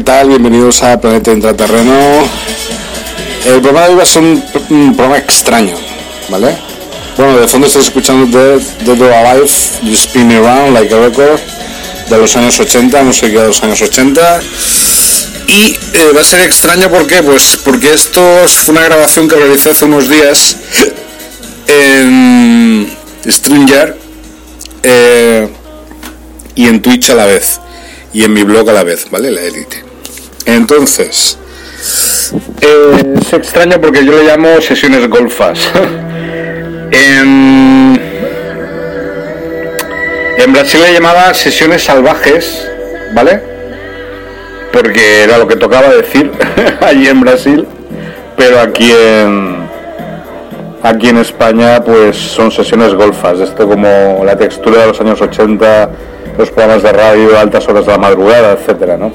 ¿Qué tal? Bienvenidos a Planeta Intraterreno. El programa de hoy va a ser un, programa extraño, ¿vale? Bueno, de fondo estáis escuchando Dead, Dead or Alive, You Spin Me Around Like a Record, de los años 80, no sé qué de los años 80. Y eh, va a ser extraño ¿por qué? Pues porque esto fue una grabación que realicé hace unos días en Stringer eh, y en Twitch a la vez y en mi blog a la vez, ¿vale? La élite. Entonces, eh, es extraño porque yo le llamo sesiones golfas. en, en Brasil le llamaba sesiones salvajes, ¿vale? Porque era lo que tocaba decir allí en Brasil, pero aquí en aquí en España pues son sesiones golfas, esto como la textura de los años 80 los programas de radio, altas horas de la madrugada, etcétera, ¿no?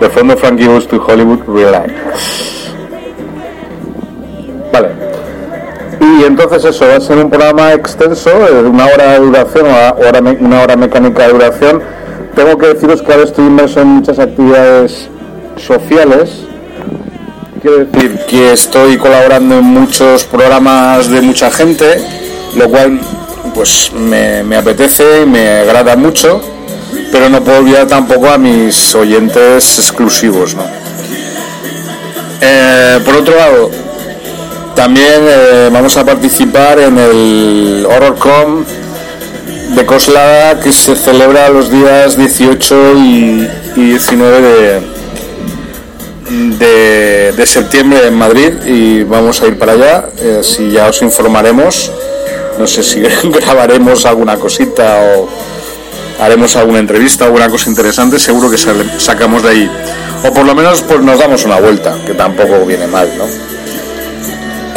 De fondo Frankie Goes to Hollywood, relax. Vale. Y entonces eso va a ser un programa extenso, de una hora de duración, una una hora mecánica de duración. Tengo que deciros que ahora estoy inmerso en muchas actividades sociales. Quiero decir que estoy colaborando en muchos programas de mucha gente, lo cual pues me, me apetece y me agrada mucho, pero no puedo olvidar tampoco a mis oyentes exclusivos. ¿no? Eh, por otro lado, también eh, vamos a participar en el HorrorCom de Coslada que se celebra los días 18 y, y 19 de, de, de septiembre en Madrid y vamos a ir para allá. Eh, si ya os informaremos, no sé si grabaremos alguna cosita o haremos alguna entrevista, alguna cosa interesante, seguro que sacamos de ahí. O por lo menos pues nos damos una vuelta, que tampoco viene mal, ¿no?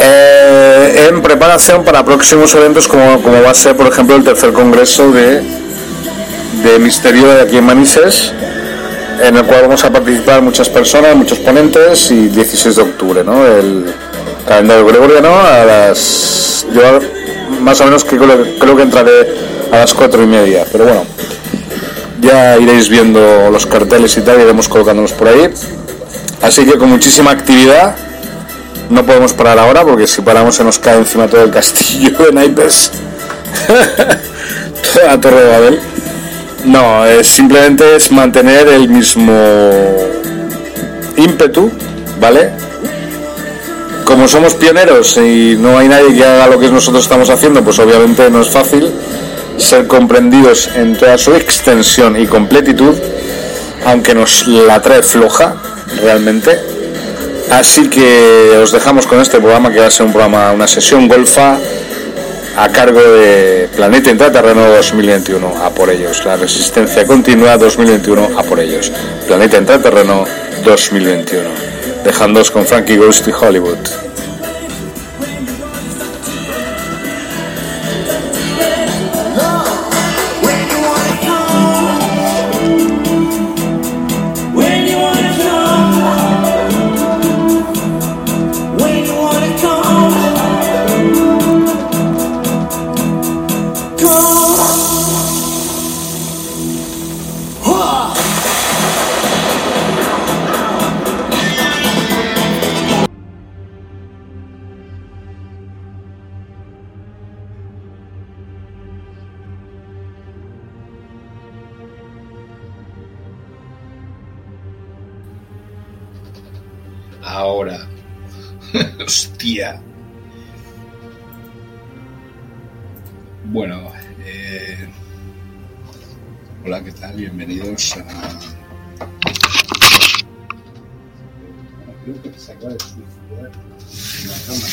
Eh, en preparación para próximos eventos como, como va a ser por ejemplo el tercer congreso de, de misterio de aquí en Manises en el cual vamos a participar muchas personas, muchos ponentes y 16 de octubre, ¿no? El calendario gregoriano a las... Yo más o menos creo, creo que entraré a las cuatro y media, pero bueno, ya iréis viendo los carteles y tal, iremos colocándonos por ahí. Así que con muchísima actividad, no podemos parar ahora porque si paramos se nos cae encima todo el castillo de naipes. Toda la torre de Babel. No, es simplemente es mantener el mismo ímpetu, ¿vale? Como somos pioneros y no hay nadie que haga lo que nosotros estamos haciendo, pues obviamente no es fácil ser comprendidos en toda su extensión y completitud, aunque nos la trae floja, realmente. Así que os dejamos con este programa que va a ser un programa, una sesión golfa a cargo de Planeta Intraterreno 2021, a por ellos. La resistencia continua 2021, a por ellos. Planeta Intraterreno 2021. Dejándoos con Frankie Ghost y Hollywood. Ahora. Hostia. Bueno, eh, hola, ¿qué tal? Bienvenidos a... Creo que se acaba de suicidar en la cama.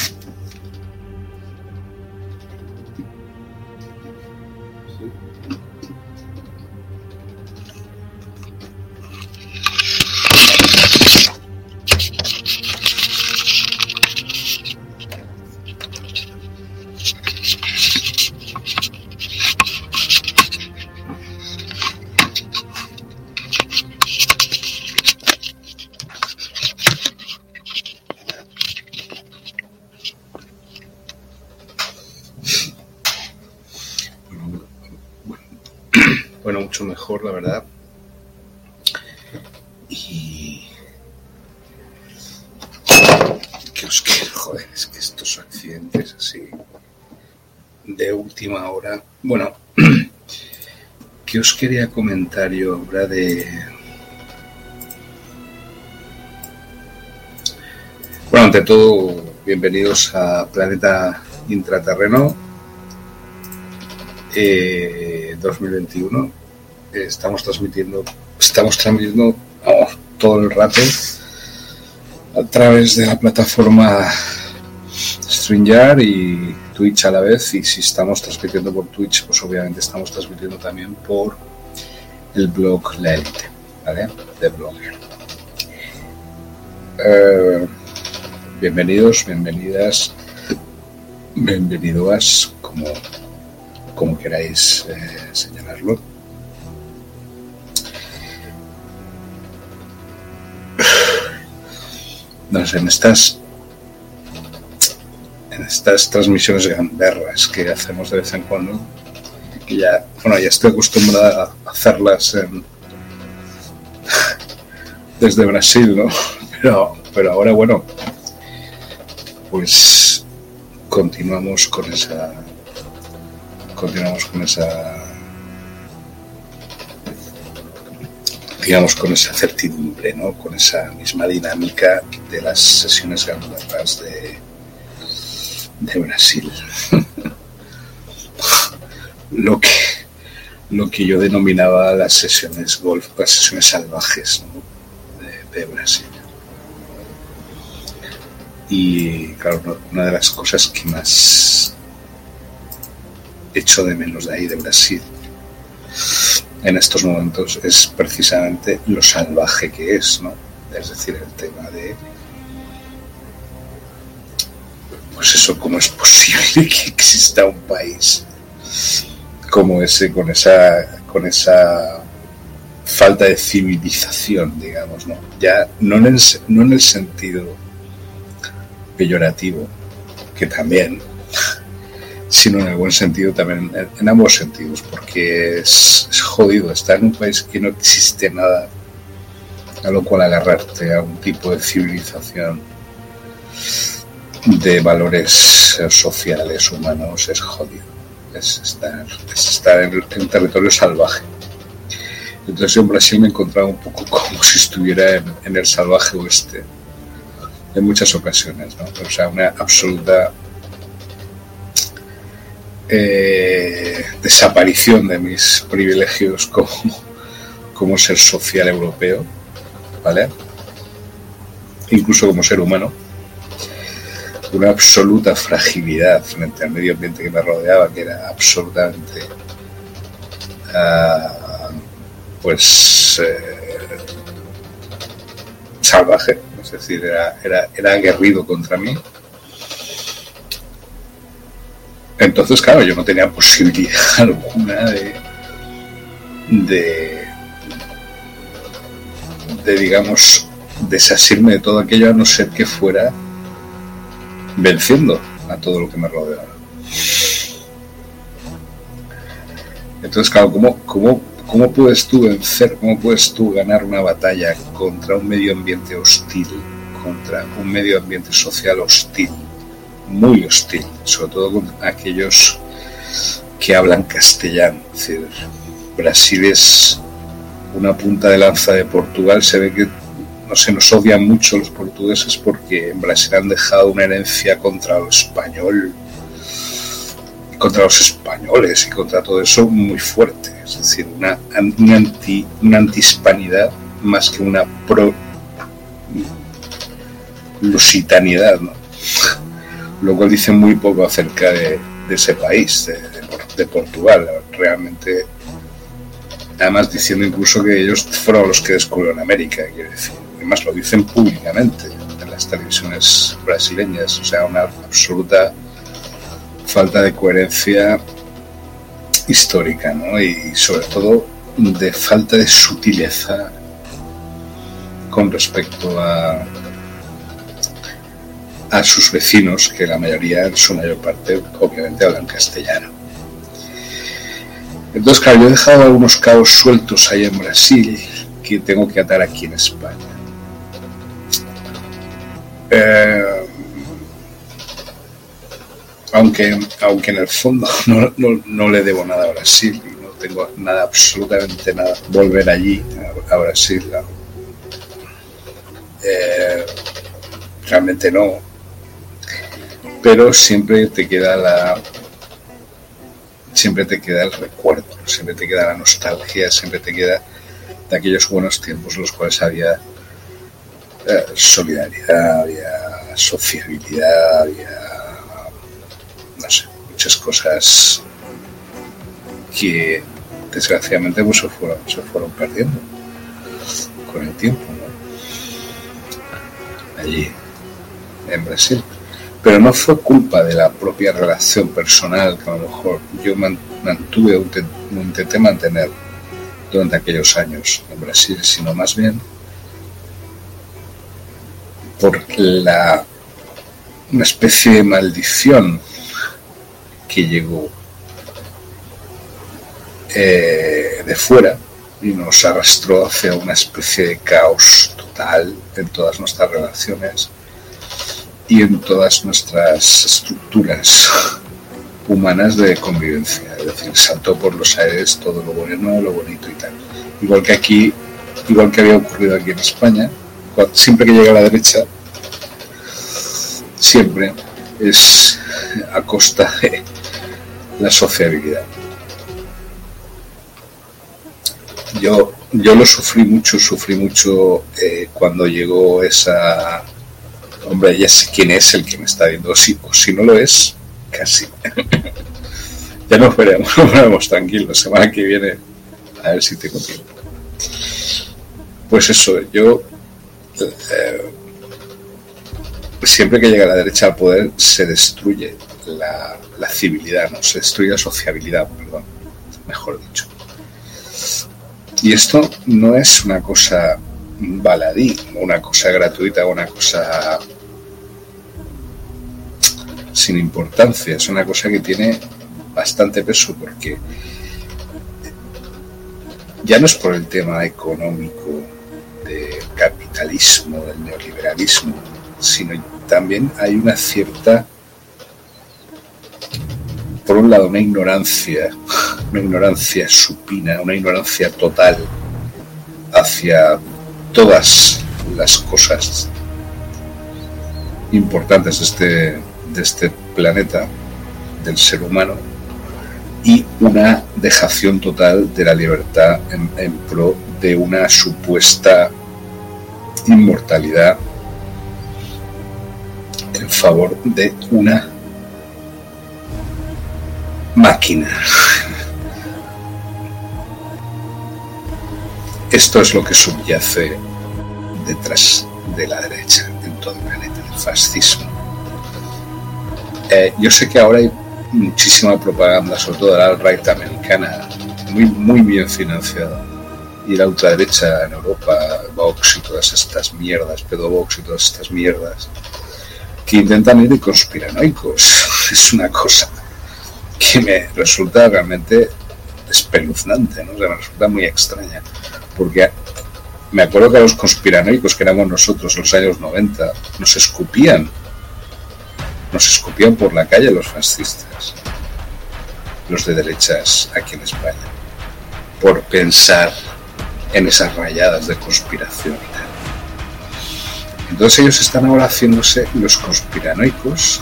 Quería comentar yo de. Bueno, ante todo, bienvenidos a Planeta Intraterreno eh, 2021 estamos transmitiendo, estamos transmitiendo todo el rato a través de la plataforma StreamYard y Twitch a la vez. Y si estamos transmitiendo por Twitch, pues obviamente estamos transmitiendo también por el blog La Elite, ¿vale? De Blogger. Eh, bienvenidos, bienvenidas, bienvenidas, como, como queráis eh, señalarlo. en estas en estas transmisiones gamberras que hacemos de vez en cuando, ya, bueno, ya estoy acostumbrada a hacerlas desde Brasil, ¿no? Pero, pero ahora, bueno, pues continuamos con esa, continuamos con esa digamos, con esa certidumbre, ¿no? con esa misma dinámica de las sesiones ganadoras de, de Brasil. Lo, que, lo que yo denominaba las sesiones golf, las sesiones salvajes de, de Brasil. Y claro, una de las cosas que más echo de menos de ahí, de Brasil, en estos momentos es precisamente lo salvaje que es, ¿no? Es decir, el tema de pues eso, cómo es posible que exista un país como ese, con esa, con esa falta de civilización, digamos, ¿no? Ya no en el, no en el sentido peyorativo, que también, sino en el buen sentido también, en, ambos sentidos, porque es, jodido estar en un país que no existe nada a lo cual agarrarte a un tipo de civilización de valores sociales, humanos, es jodido. Es estar, estar en, territorio salvaje. Entonces en Brasil me encontraba un poco como si estuviera en, el salvaje oeste en muchas ocasiones, ¿no? O sea, una absoluta eh, desaparición de mis privilegios como, como ser social europeo, ¿vale? Incluso como ser humano. Una absoluta fragilidad frente al medio ambiente que me rodeaba, que era absolutamente, ah, pues, eh, salvaje, es decir, era, era, era aguerrido contra mí. Entonces, claro, yo no tenía posibilidad alguna de, de, de, digamos, desasirme de todo aquello a no ser que fuera venciendo a todo lo que me rodeaba. Entonces, claro, ¿cómo, cómo, cómo puedes tú vencer, cómo puedes tú ganar una batalla contra un medio ambiente hostil, contra un medio ambiente social hostil? muy hostil, sobre todo con aquellos que hablan castellano. Es decir, Brasil es una punta de lanza de Portugal, se ve que se nos odian mucho los portugueses porque en Brasil han dejado una herencia contra lo español, contra los españoles y contra todo eso muy fuerte. Es decir, una, una, anti, una antihispanidad más que una pro lusitanidad, ¿no? lo cual dice muy poco acerca de, ese país, de, Portugal. Realmente, además diciendo incluso que ellos fueron los que descubrieron América, quiero decir. Además lo dicen públicamente en las televisiones brasileñas, o sea, una absoluta falta de coherencia histórica, ¿no? Y sobre todo de falta de sutileza con respecto a, a sus vecinos, que la mayoría, en su mayor parte, obviamente hablan castellano. Entonces, claro, yo he dejado algunos cabos sueltos ahí en Brasil que tengo que atar aquí en España. Eh, aunque, aunque en el fondo no, le debo nada a Brasil, no tengo nada, absolutamente nada, volver allí, a, Brasil. Eh, realmente no, pero siempre te queda la siempre te queda el recuerdo, siempre te queda la nostalgia, siempre te queda de aquellos buenos tiempos en los cuales había eh, solidaridad, había sociabilidad, había no sé, muchas cosas que desgraciadamente pues, se, fueron, se fueron perdiendo con el tiempo allí en Brasil. Pero no fue culpa de la propia relación personal que a lo mejor yo mantuve o intenté mantener durante aquellos años en Brasil, sino más bien por la una especie de maldición que llegó eh, de fuera y nos arrastró hacia una especie de caos total en todas nuestras relaciones y en todas nuestras estructuras humanas de convivencia. Es decir, saltó por los aires todo lo bueno, lo bonito y tal. Igual que aquí, igual que había ocurrido aquí en España, siempre que llega a la derecha, siempre es a costa de la sociabilidad. Yo, yo lo sufrí mucho, sufrí mucho eh, cuando llegó esa hombre, ya sé quién es el que me está viendo, si, o si no lo es, casi. ya nos veremos, nos veremos tranquilos, semana que viene, a ver si tengo tiempo. Pues eso, yo eh, siempre que llega la derecha al poder se destruye la, la civilidad, no se destruye la sociabilidad, perdón, mejor dicho. Y esto no es una cosa baladí, una cosa gratuita, una cosa sin importancia, es una cosa que tiene bastante peso porque ya no es por el tema económico del capitalismo, del neoliberalismo, sino también hay una cierta, por un lado, una ignorancia, una ignorancia supina, una ignorancia total hacia todas las cosas importantes de este de este planeta, del ser humano, y una dejación total de la libertad en, pro de una supuesta inmortalidad en favor de una máquina. Esto es lo que subyace detrás de la derecha en todo el planeta, el fascismo. Eh, yo sé que ahora hay muchísima propaganda, sobre todo de la alt-right americana, muy, muy bien financiada. Y la ultraderecha en Europa, Vox y todas estas mierdas, Pedovox y todas estas mierdas, que intentan ir de conspiranoicos. Es una cosa que me resulta realmente espeluznante, ¿no? me resulta muy extraña. Porque me acuerdo que los conspiranoicos que éramos nosotros en los años 90 nos escupían nos escupían por la calle los fascistas, los de derechas aquí en España, por pensar en esas rayadas de conspiración. Entonces ellos están ahora haciéndose los conspiranoicos,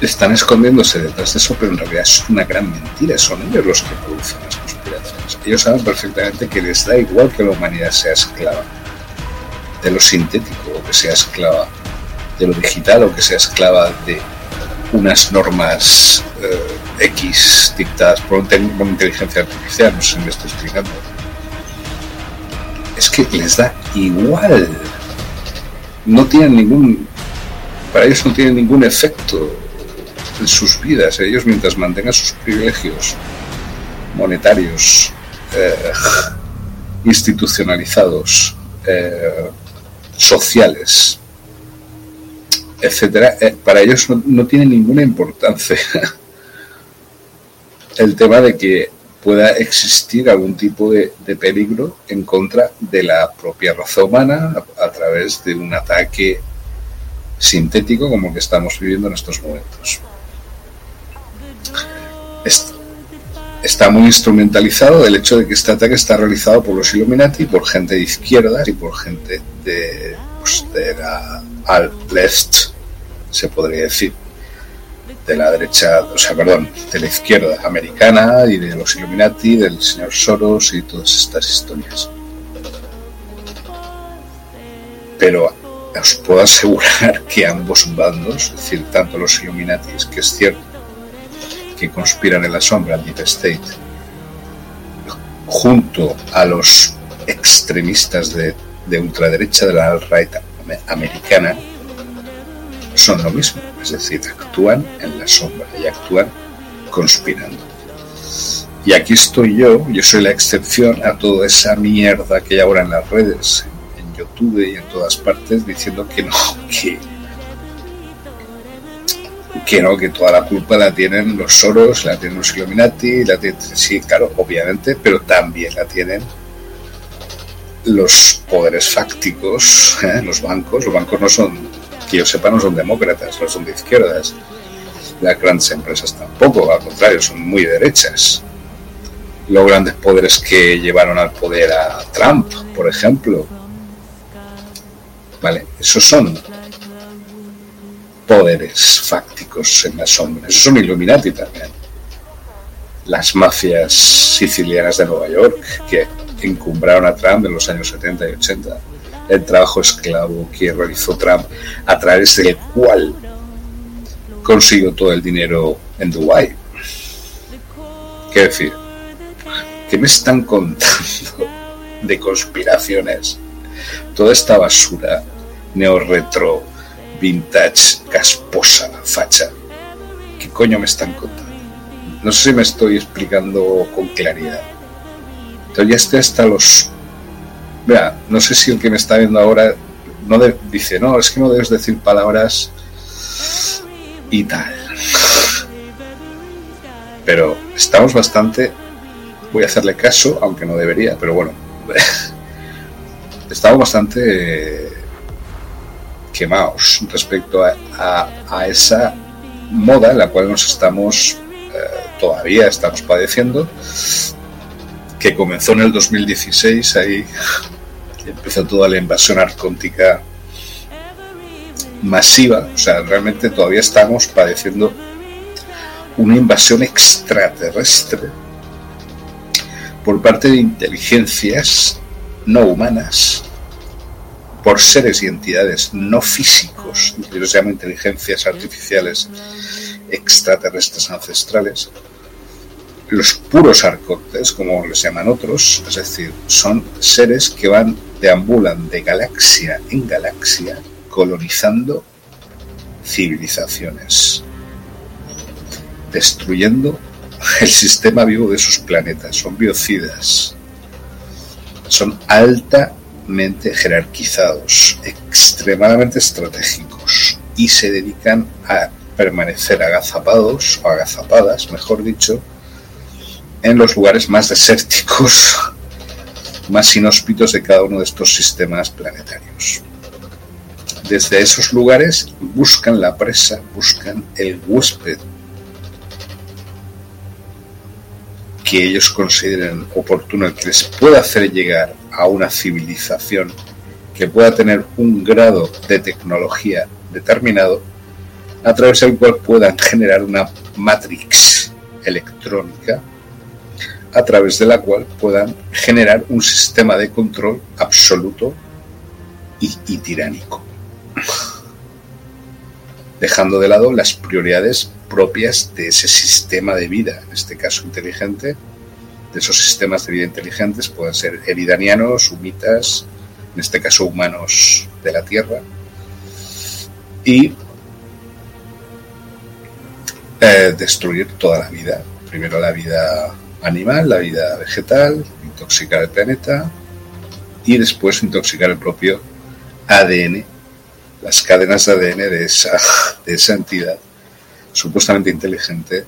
están escondiéndose detrás de eso, pero en realidad es una gran mentira, son ellos los que producen las conspiraciones. Ellos saben perfectamente que les da igual que la humanidad sea esclava de lo sintético o que sea esclava de lo digital o que sea esclava de unas normas eh, X dictadas por, una inteligencia artificial, no sé si me estoy explicando. Es que les da igual. No tienen ningún. Para ellos no tienen ningún efecto en sus vidas. Ellos, mientras mantengan sus privilegios monetarios, eh, institucionalizados, eh, sociales, etcétera, eh, para ellos no, tiene ninguna importancia el tema de que pueda existir algún tipo de, peligro en contra de la propia raza humana a, través de un ataque sintético como el que estamos viviendo en estos momentos. está muy instrumentalizado el hecho de que este ataque está realizado por los Illuminati, por gente de izquierda y por gente de, pues, de la al left se podría decir, de la derecha, o sea, perdón, de la izquierda americana y de los Illuminati, del señor Soros y todas estas historias. Pero os puedo asegurar que ambos bandos, es decir, tanto los Illuminati, que es cierto que conspiran en la sombra al Deep State, junto a los extremistas de, de ultraderecha de la alt-right americana, son lo mismo, es decir, actúan en la sombra y actúan conspirando. Y aquí estoy yo, yo soy la excepción a toda esa mierda que hay ahora en las redes, en YouTube y en todas partes, diciendo que no, que, que no, que toda la culpa la tienen los Soros, la tienen los Illuminati, la tienen, sí, claro, obviamente, pero también la tienen los poderes fácticos, ¿eh? los bancos, los bancos no son que yo sepa no son demócratas, no son de izquierdas. Las grandes empresas tampoco, al contrario, son muy derechas. Los grandes poderes que llevaron al poder a Trump, por ejemplo. Vale, esos son poderes fácticos en la sombra. Esos son Illuminati también. Las mafias sicilianas de Nueva York que encumbraron a Trump en los años 70 y 80 el trabajo esclavo que realizó Trump, a través del cual consiguió todo el dinero en Dubái. ¿Qué decir? ¿Qué me están contando de conspiraciones? Toda esta basura neo-retro, vintage, casposa, facha. ¿Qué coño me están contando? No sé si me estoy explicando con claridad. Entonces ya estoy hasta los Vea, no sé si el que me está viendo ahora no dice, no, es que no debes decir palabras y tal. Pero estamos bastante, voy a hacerle caso, aunque no debería, pero bueno, estamos bastante quemados respecto a, esa moda en la cual nos estamos, eh, todavía estamos padeciendo, que comenzó en el 2016 ahí empezó toda la invasión arcóntica masiva, o sea, realmente todavía estamos padeciendo una invasión extraterrestre por parte de inteligencias no humanas, por seres y entidades no físicos, yo los llamo inteligencias artificiales extraterrestres ancestrales, los puros arcontes, como les llaman otros, es decir, son seres que van, deambulan de galaxia en galaxia, colonizando civilizaciones, destruyendo el sistema vivo de sus planetas. Son biocidas, son altamente jerarquizados, extremadamente estratégicos y se dedican a permanecer agazapados o agazapadas, mejor dicho, en los lugares más desérticos, más inhóspitos de cada uno de estos sistemas planetarios. Desde esos lugares buscan la presa, buscan el huésped que ellos consideren oportuno, que les pueda hacer llegar a una civilización que pueda tener un grado de tecnología determinado a través del cual puedan generar una matrix electrónica a través de la cual puedan generar un sistema de control absoluto y, tiránico, dejando de lado las prioridades propias de ese sistema de vida, en este caso inteligente, de esos sistemas de vida inteligentes, pueden ser eridanianos, humitas, en este caso humanos de la Tierra, y eh, destruir toda la vida. Primero la vida animal, la vida vegetal, intoxicar el planeta y después intoxicar el propio ADN, las cadenas de ADN de esa, de esa entidad supuestamente inteligente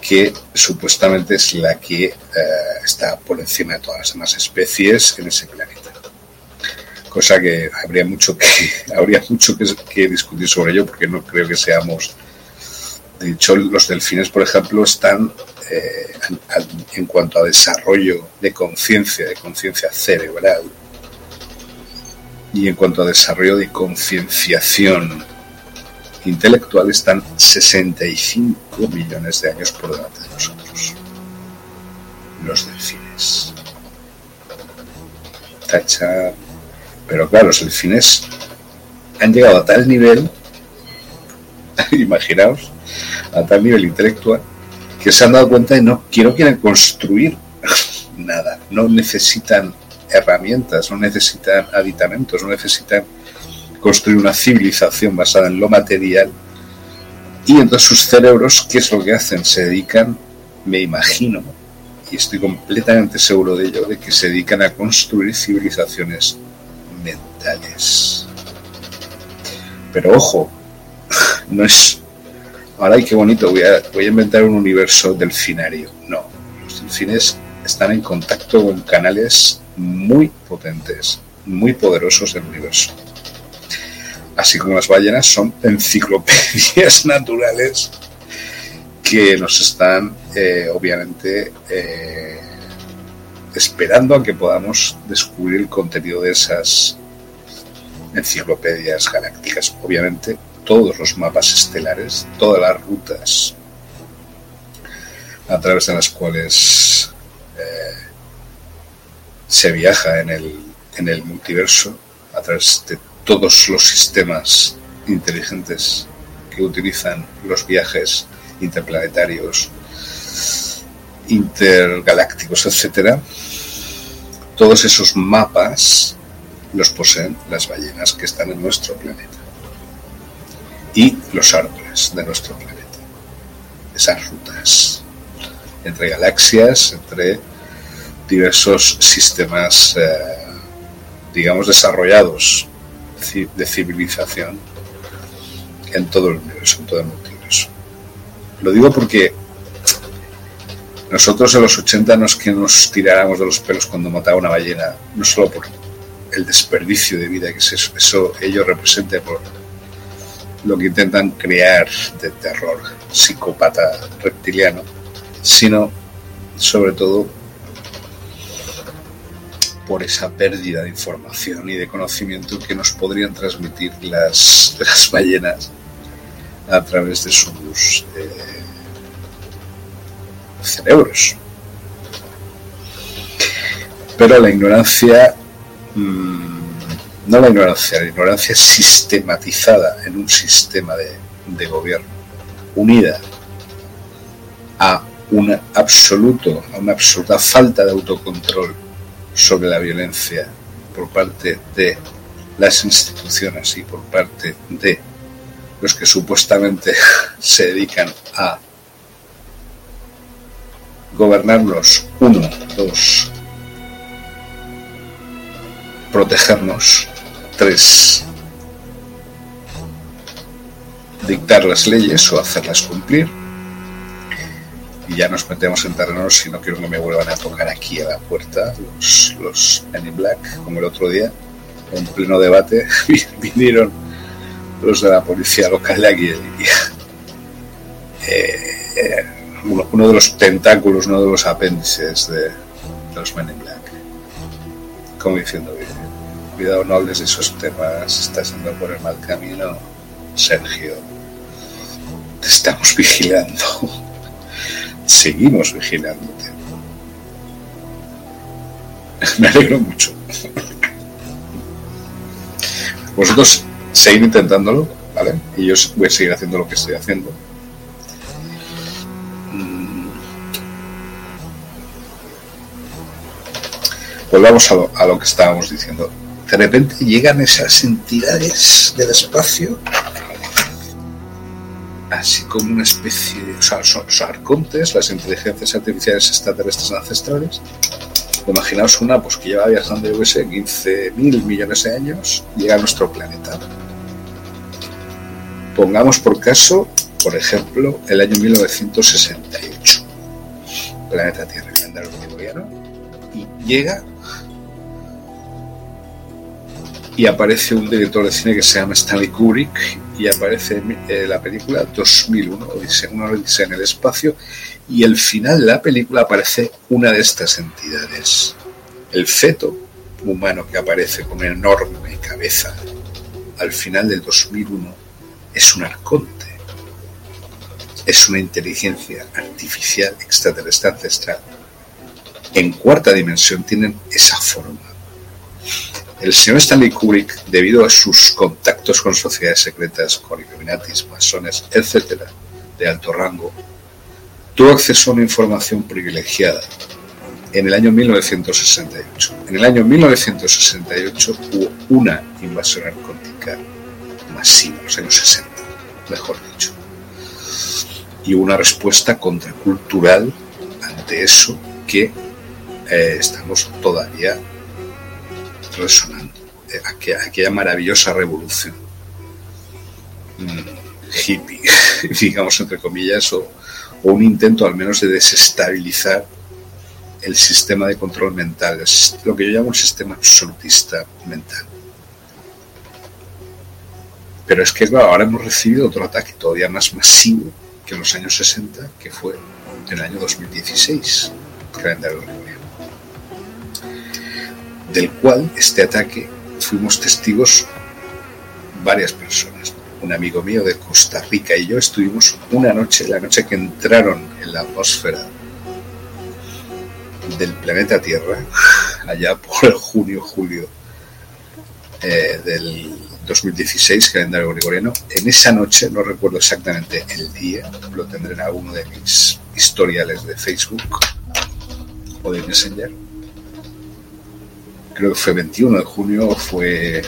que supuestamente es la que eh, está por encima de todas las demás especies en ese planeta. Cosa que habría mucho que habría mucho que discutir sobre ello porque no creo que seamos de hecho, los delfines, por ejemplo, están eh, en, cuanto a desarrollo de conciencia, de conciencia cerebral, y en cuanto a desarrollo de concienciación intelectual, están 65 millones de años por delante de nosotros. Los delfines. Tacha. Pero claro, los delfines han llegado a tal nivel, imaginaos, a tal nivel intelectual que se han dado cuenta de no quiero quieren construir nada, no necesitan herramientas, no necesitan aditamentos, no necesitan construir una civilización basada en lo material. Y entonces sus cerebros, ¿qué es lo que hacen? Se dedican, me imagino, y estoy completamente seguro de ello, de que se dedican a construir civilizaciones mentales. Pero ojo, no es ahora qué bonito, voy a, voy a inventar un universo delfinario. No, los delfines están en contacto con canales muy potentes, muy poderosos del universo. Así como las ballenas son enciclopedias naturales que nos están, eh, obviamente, eh, esperando a que podamos descubrir el contenido de esas enciclopedias galácticas. Obviamente, todos los mapas estelares, todas las rutas a través de las cuales eh, se viaja en el, en el multiverso, a través de todos los sistemas inteligentes que utilizan los viajes interplanetarios, intergalácticos, etcétera, todos esos mapas los poseen las ballenas que están en nuestro planeta y los árboles de nuestro planeta. Esas rutas entre galaxias, entre diversos sistemas, eh, digamos, desarrollados de civilización en todo el universo, en todo el multiverso. Lo digo porque nosotros en los 80 no es que nos tiráramos de los pelos cuando mataba una ballena, no solo por el desperdicio de vida que eso, eso ello representa por lo que intentan crear de terror psicópata reptiliano, sino sobre todo por esa pérdida de información y de conocimiento que nos podrían transmitir las, las ballenas a través de sus eh, cerebros. Pero la ignorancia mm, no la ignorancia, la ignorancia sistematizada en un sistema de, gobierno, unida a un absoluto, a una absoluta falta de autocontrol sobre la violencia por parte de las instituciones y por parte de los que supuestamente se dedican a gobernarnos, uno, dos, protegernos, Tres, dictar las leyes o hacerlas cumplir. Y ya nos metemos en terrenos si no quiero que me vuelvan a tocar aquí a la puerta los, los Men in Black, como el otro día, en pleno debate, vinieron los de la policía local de aquí eh, uno, de los tentáculos, uno de los apéndices de, los Men in Black. Como diciendo, cuidado, no hables de esos temas, estás yendo por el mal camino, Sergio. Te estamos vigilando. Seguimos vigilándote. Me alegro mucho. Vosotros seguid intentándolo, ¿vale? Y yo voy a seguir haciendo lo que estoy haciendo. Mm. Volvamos a lo, a lo que estábamos diciendo. De repente llegan esas entidades del espacio así como una especie de. O sea, son, arcontes, las inteligencias artificiales extraterrestres ancestrales. Imaginaos una pues, que lleva viajando, yo qué sé, 15 mil millones de años, llega a nuestro planeta. Pongamos por caso, por ejemplo, el año 1968. Planeta Tierra, calendario gregoriano. Y llega y aparece un director de cine que se llama Stanley Kubrick y aparece eh, la película 2001, Odisea, una Odisea en el espacio y al final de la película aparece una de estas entidades. El feto humano que aparece con una enorme cabeza al final del 2001 es un arconte. Es una inteligencia artificial extraterrestre ancestral. En cuarta dimensión tienen esa forma el señor Stanley Kubrick, debido a sus contactos con sociedades secretas, con Illuminatis, masones, etc., de alto rango, tuvo acceso a una información privilegiada en el año 1968. En el año 1968 hubo una invasión arcótica masiva, los años 60, mejor dicho. Y una respuesta contracultural ante eso que eh, estamos todavía resonando. Eh, aquella, maravillosa revolución mm, hippie, digamos entre comillas, o, un intento al menos de desestabilizar el sistema de control mental, lo que yo llamo un sistema absolutista mental. Pero es que ahora hemos recibido otro ataque todavía más masivo que en los años 60, que fue en el año 2016, calendario del cual este ataque fuimos testigos varias personas. Un amigo mío de Costa Rica y yo estuvimos una noche, la noche que entraron en la atmósfera del planeta Tierra, allá por junio, julio eh, del 2016, calendario gregoriano. En esa noche, no recuerdo exactamente el día, lo tendré en alguno de mis historiales de Facebook o de Messenger creo que fue 21 de junio o fue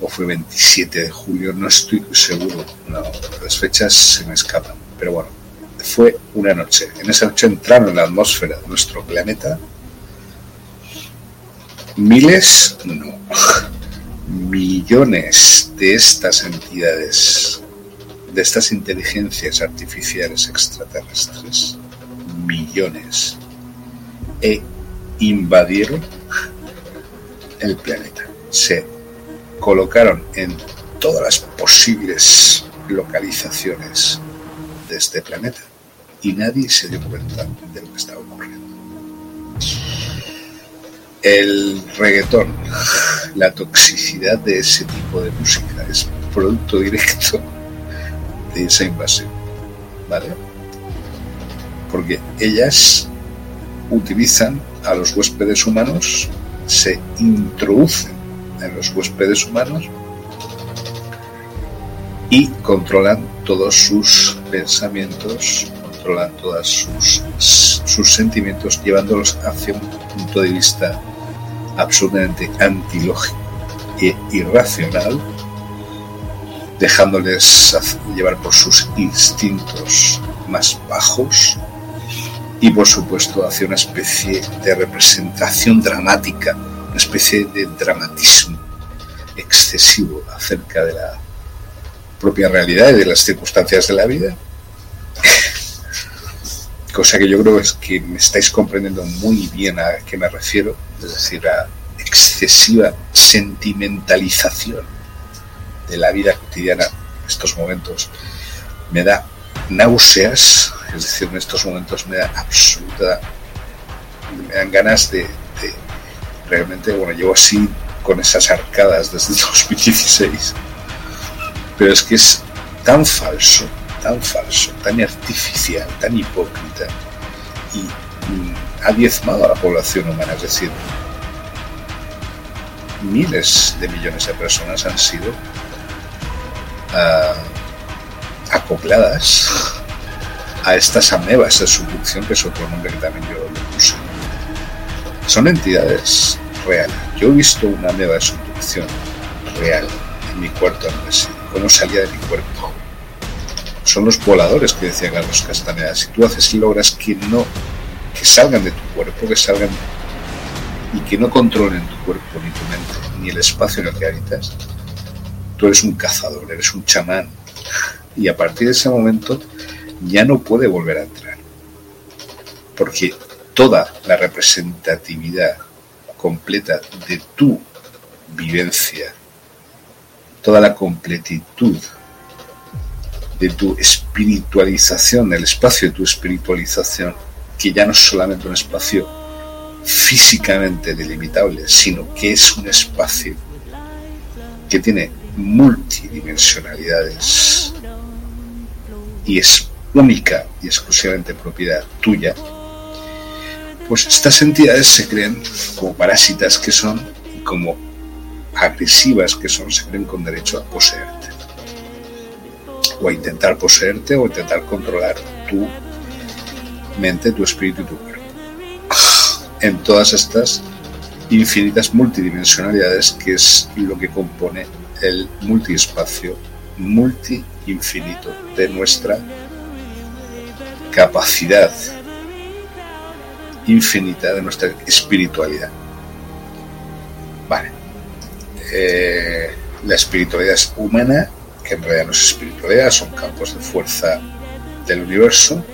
o fue 27 de julio, no estoy seguro, no, las fechas se me escapan, pero bueno, fue una noche. En esa noche entraron en la atmósfera de nuestro planeta. Miles, no, millones de estas entidades, de estas inteligencias artificiales extraterrestres, millones, e invadieron el planeta. Se colocaron en todas las posibles localizaciones de este planeta y nadie se dio cuenta de lo que estaba ocurriendo. El reggaetón, la toxicidad de ese tipo de música es producto directo de esa invasión, ¿vale? Porque ellas utilizan a los huéspedes humanos se introducen en los huéspedes humanos y controlan todos sus pensamientos, controlan todos sus, sus sentimientos, llevándolos hacia un punto de vista absolutamente antilógico e irracional, dejándoles llevar por sus instintos más bajos y por supuesto hacia una especie de representación dramática, una especie de dramatismo excesivo acerca de la propia realidad y de las circunstancias de la vida. Cosa que yo creo es que me estáis comprendiendo muy bien a qué me refiero, es decir, a excesiva sentimentalización de la vida cotidiana en estos momentos. Me da náuseas es decir, en estos momentos me da absoluta, me dan ganas de, realmente, bueno, llevo así con esas arcadas desde 2016. Pero es que es tan falso, tan falso, tan artificial, tan hipócrita y mm, ha diezmado a la población humana, es decir, miles de millones de personas han sido ah, acopladas a estas amebas de subducción, que es otro nombre que también yo le puse. Son entidades reales. Yo he visto una ameba de subducción real en mi cuarto residuo, cómo salía de mi cuerpo. Son los voladores que decía Carlos Castaneda. Si tú haces y logras que no, que salgan de tu cuerpo, que salgan y que no controlen tu cuerpo ni tu mente, ni el espacio en el que habitas, tú eres un cazador, eres un chamán. Y a partir de ese momento ya no puede volver a entrar. Porque toda la representatividad completa de tu vivencia, toda la completitud de tu espiritualización, del espacio de tu espiritualización, que ya no es solamente un espacio físicamente delimitable, sino que es un espacio que tiene multidimensionalidades y es única y exclusivamente propiedad tuya, pues estas entidades se creen como parásitas que son, como agresivas que son, se creen con derecho a poseerte. O a intentar poseerte o intentar controlar tu mente, tu espíritu y tu cuerpo. En todas estas infinitas multidimensionalidades que es lo que compone el multiespacio multi-infinito de nuestra capacidad infinita de nuestra espiritualidad. Vale. Eh, la espiritualidad es humana, que en realidad no es espiritualidad, son campos de fuerza del universo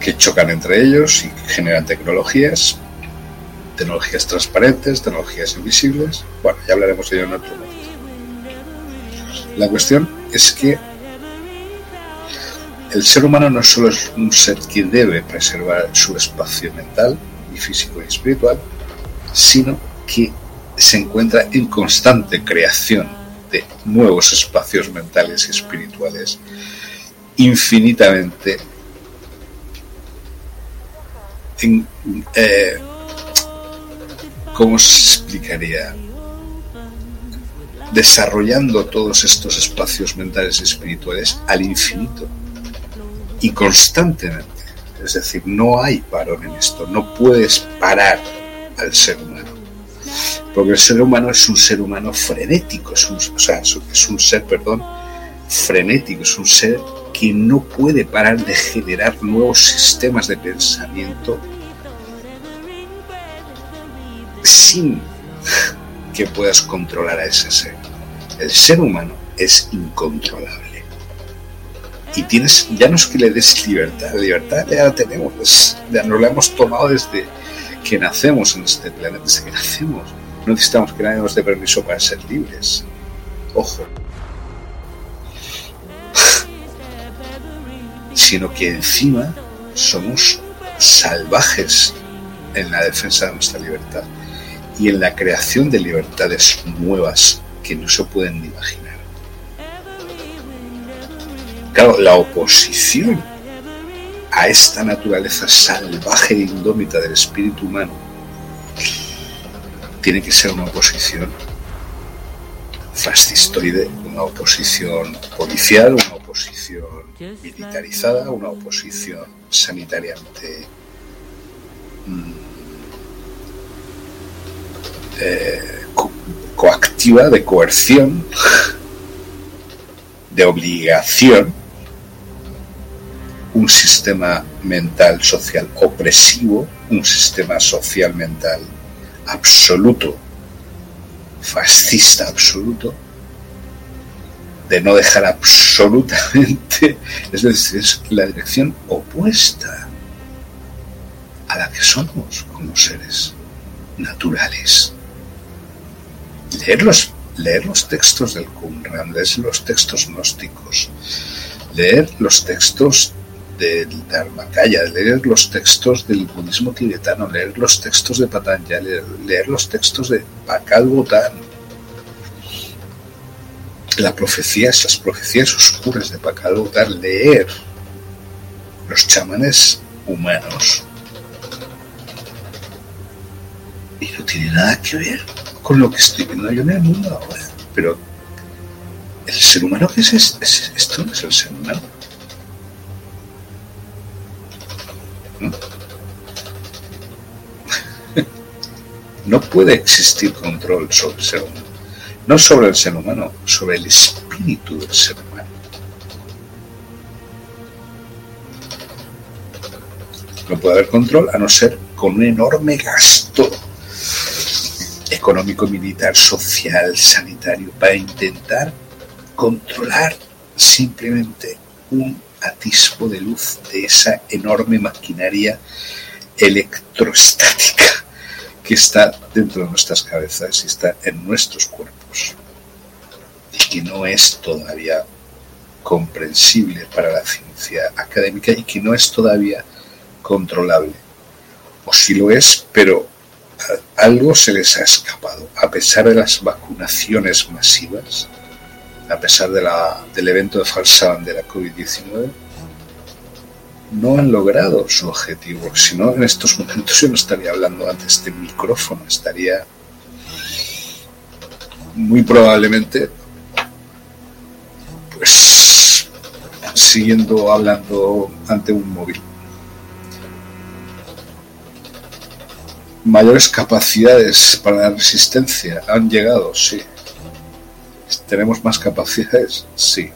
que chocan entre ellos y generan tecnologías, tecnologías transparentes, tecnologías invisibles. Bueno, ya hablaremos de ello en otro momento. La cuestión es que el ser humano no solo es un ser que debe preservar su espacio mental y físico y espiritual, sino que se encuentra en constante creación de nuevos espacios mentales y espirituales infinitamente en, eh, ¿cómo se explicaría? Desarrollando todos estos espacios mentales y espirituales al infinito y constantemente. Es decir, no hay parón en esto, no puedes parar al ser humano. Porque el ser humano es un ser humano frenético, es un, o sea, es un ser, perdón, frenético, es un ser que no puede parar de generar nuevos sistemas de pensamiento sin que puedas controlar a ese ser. El ser humano es incontrolable y tienes, ya no es que le des libertad, la libertad ya la tenemos, ya nos la hemos tomado desde que nacemos en este planeta, desde que nacemos. No necesitamos que nadie nos dé permiso para ser libres. Ojo. Sino que encima somos salvajes en la defensa de nuestra libertad y en la creación de libertades nuevas que no se pueden ni imaginar. Claro, la oposición a esta naturaleza salvaje e indómita del espíritu humano tiene que ser una oposición fascistoide, una oposición policial, una oposición militarizada, una oposición sanitariamente mm, eh, coactiva, de coerción, de obligación un sistema mental social opresivo, un sistema social mental absoluto, fascista absoluto, de no dejar absolutamente, es decir, es la dirección opuesta a la que somos como seres naturales. Leer los, leer los textos del Qumran, leer los textos gnósticos, leer los textos del Dharmakaya, leer los textos del budismo tibetano, leer los textos de Patanjali, leer los textos de Pakal Bhutan, la profecía, las profecías oscuras de Pakal Bhutan, leer los chamanes humanos. Y no tiene nada que ver con lo que estoy viendo yo en el mundo ahora. Pero el ser humano, ¿qué es, esto? ¿No es el ser humano? No puede existir control sobre el ser humano. No sobre el ser humano, sobre el espíritu del ser humano. No puede haber control a no ser con un enorme gasto económico, militar, social, sanitario, para intentar controlar simplemente un atisbo de luz de esa enorme maquinaria electrostática que está dentro de nuestras cabezas y está en nuestros cuerpos y que no es todavía comprensible para la ciencia académica y que no es todavía controlable. O si lo es, pero algo se les ha escapado. A pesar de las vacunaciones masivas, a pesar de la, del evento de falsa bandera COVID-19, no han logrado su objetivo. Si no, en estos momentos yo no estaría hablando ante este micrófono, estaría muy probablemente pues siguiendo hablando ante un móvil. Mayores capacidades para la resistencia han llegado, sí. ¿Tenemos más capacidades? Sí.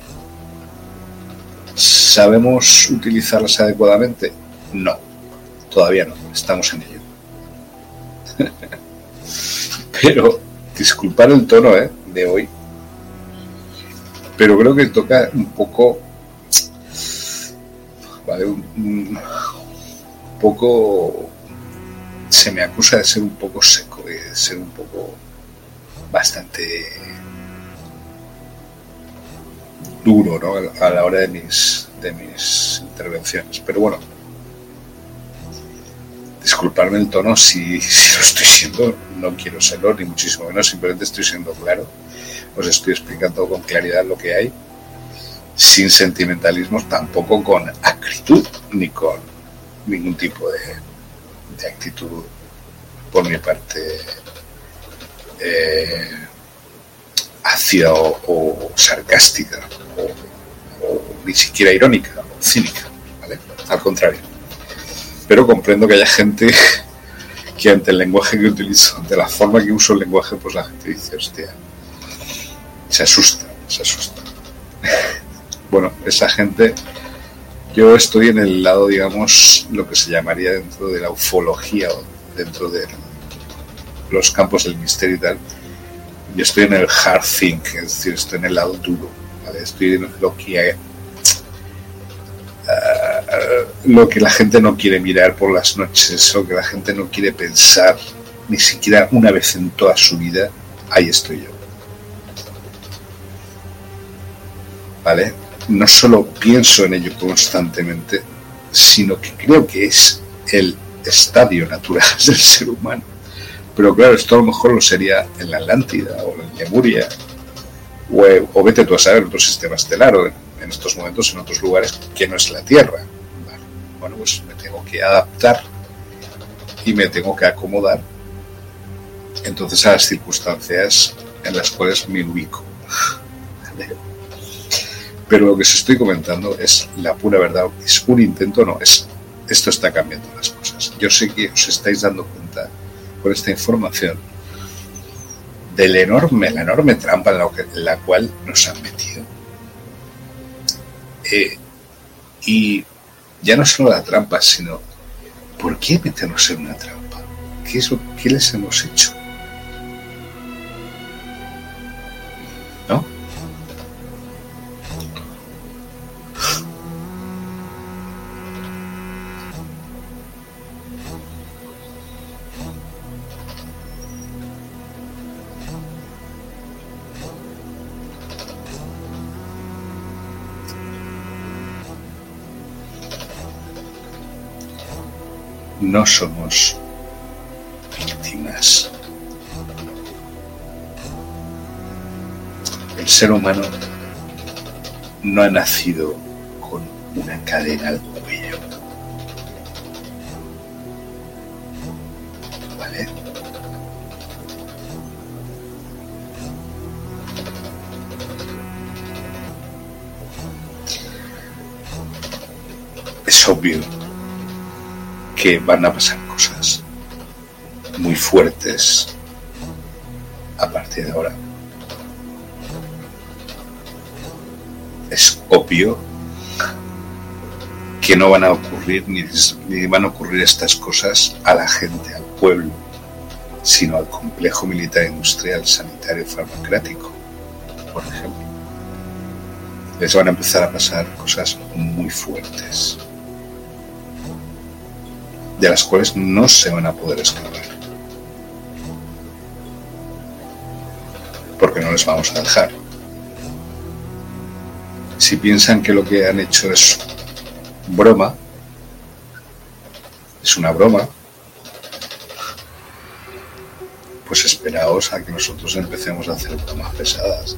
¿Sabemos utilizarlas adecuadamente? No, todavía no, estamos en ello. Pero, disculpar el tono ¿eh? de hoy, pero creo que toca un poco, ¿vale? Un, poco, se me acusa de ser un poco seco, de ser un poco bastante duro ¿no? a la hora de mis, de mis intervenciones. Pero bueno, disculparme el tono si, si lo estoy siendo, no quiero serlo, ni muchísimo menos, simplemente estoy siendo claro. Os estoy explicando con claridad lo que hay, sin sentimentalismos, tampoco con acritud, ni con ningún tipo de, de actitud por mi parte. Eh, ácida o, sarcástica o, ni siquiera irónica o cínica, ¿vale? Al contrario. Pero comprendo que haya gente que ante el lenguaje que utilizo, ante la forma que uso el lenguaje, pues la gente dice, hostia, se asusta, se asusta. bueno, esa gente, yo estoy en el lado, digamos, lo que se llamaría dentro de la ufología o dentro de los campos del misterio y tal, yo estoy en el hard think, es decir, estoy en el lado duro, estoy en lo que, uh, lo que la gente no quiere mirar por las noches, lo que la gente no quiere pensar, ni siquiera una vez en toda su vida, ahí estoy yo. ¿Vale? No solo pienso en ello constantemente, sino que creo que es el estadio natural del ser humano pero claro, esto a lo mejor lo sería en la Atlántida o en Lemuria, o, o vete tú a saber otro sistema estelar, o en, estos momentos en otros lugares que no es la Tierra. Bueno, pues me tengo que adaptar y me tengo que acomodar entonces a las circunstancias en las cuales me ubico. Pero lo que os estoy comentando es la pura verdad, es un intento, no, es esto está cambiando las cosas. Yo sé que os estáis dando cuenta por esta información del enorme, la enorme trampa en la, cual nos han metido. Eh, y ya no solo la trampa, sino ¿por qué meternos en una trampa? ¿Qué, qué les hemos hecho? No somos víctimas. El ser humano no ha nacido con una cadena al cuello. ¿Vale? Es obvio que van a pasar cosas muy fuertes a partir de ahora. Es obvio que no van a ocurrir ni, ni, van a ocurrir estas cosas a la gente, al pueblo, sino al complejo militar industrial, sanitario, farmacrático, por ejemplo. Les van a empezar a pasar cosas muy fuertes de las cuales no se van a poder escapar. Porque no les vamos a dejar. Si piensan que lo que han hecho es broma, es una broma, pues esperaos a que nosotros empecemos a hacer bromas pesadas.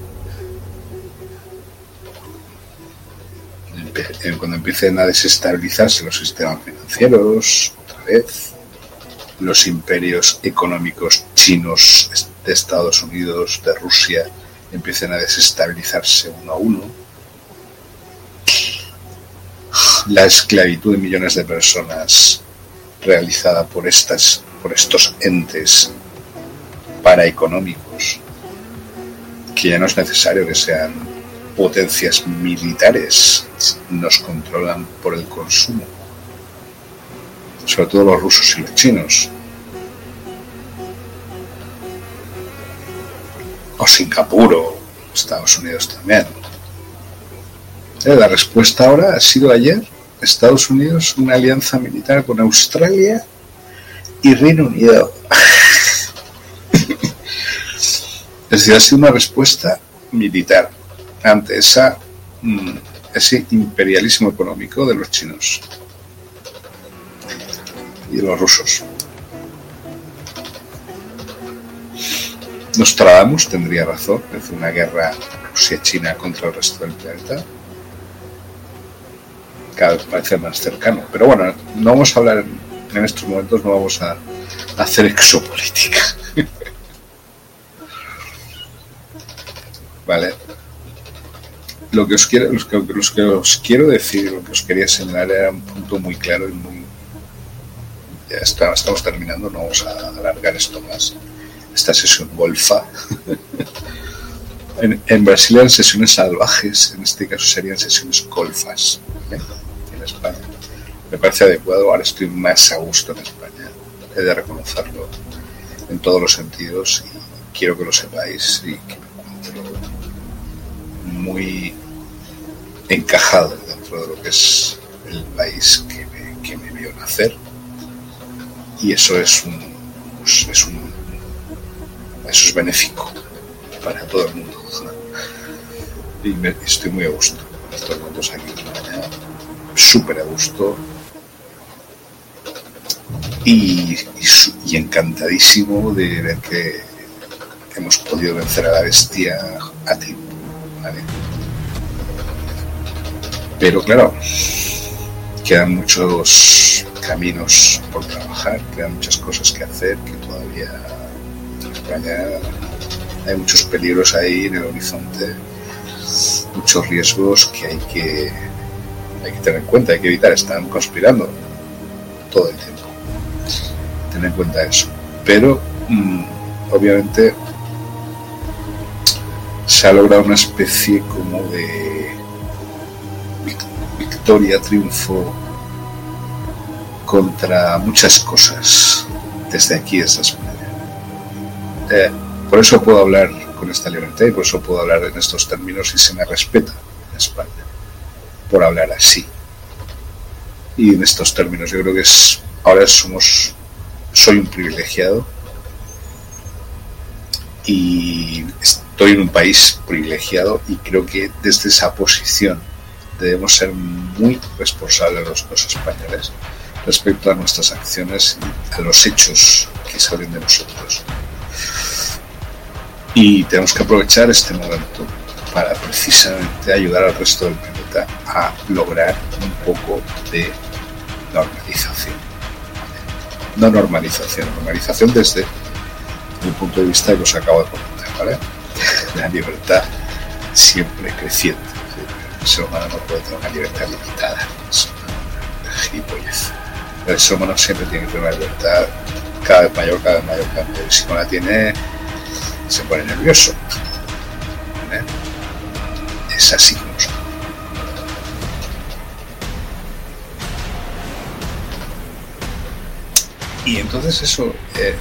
Cuando empiecen a desestabilizarse los sistemas financieros, vez los imperios económicos chinos de Estados Unidos, de Rusia, empiecen a desestabilizarse uno a uno. La esclavitud de millones de personas realizada por estas, por estos entes paraeconómicos, que ya no es necesario que sean potencias militares, nos controlan por el consumo sobre todo los rusos y los chinos. O Singapur o Estados Unidos también. Eh, la respuesta ahora ha sido ayer, Estados Unidos, una alianza militar con Australia y Reino Unido. es decir, ha sido una respuesta militar ante esa, mm, ese imperialismo económico de los chinos y los rusos. Nostradamus tendría razón, es una guerra Rusia-China contra el resto del planeta. Cada vez parece más cercano. Pero bueno, no vamos a hablar en estos momentos, no vamos a hacer exopolítica. vale. Lo que, os quiero, los que os quiero decir, lo que os quería señalar era un punto muy claro y muy estamos terminando, no vamos a alargar esto más. Esta sesión golfa. en, en, Brasil eran sesiones salvajes, en este caso serían sesiones golfas. ¿eh? En España. Me parece adecuado, ahora estoy más a gusto en España. He de reconocerlo en todos los sentidos y quiero que lo sepáis y que me encuentro muy encajado dentro de lo que es el país que me, que me vio nacer y eso es un, pues, es un eso es benéfico para todo el mundo. Y me, estoy muy a gusto. Estos momentos aquí. Súper a gusto. Y, y, encantadísimo de ver que, hemos podido vencer a la bestia a tiempo ¿vale? pero claro quedan muchos caminos por trabajar, quedan muchas cosas que hacer, que todavía en hay muchos peligros ahí en el horizonte, muchos riesgos que hay que, hay que tener en cuenta, hay que evitar, están conspirando todo el tiempo. Tener en cuenta eso. Pero, mmm, obviamente, se ha logrado una especie como de victoria, triunfo contra muchas cosas desde aquí, desde España. Eh, por eso puedo hablar con esta libertad y por eso puedo hablar en estos términos y se me respeta en España por hablar así y en estos términos. Yo creo que es ahora somos soy un privilegiado y estoy en un país privilegiado y creo que desde esa posición debemos ser muy responsables los, españoles respecto a nuestras acciones y a los hechos que salen de nosotros. Y tenemos que aprovechar este momento para precisamente ayudar al resto del planeta a lograr un poco de normalización. No normalización, normalización desde el punto de vista que os acabo de comentar, ¿vale? La libertad siempre creciente. El ser humano no puede tener una libertad limitada. Es. El ser humano siempre tiene que tener una libertad cada vez mayor, cada vez mayor, cada vez mayor. Si no la tiene, se pone nervioso. ¿Vale? Es así como son. Y entonces eso, eh,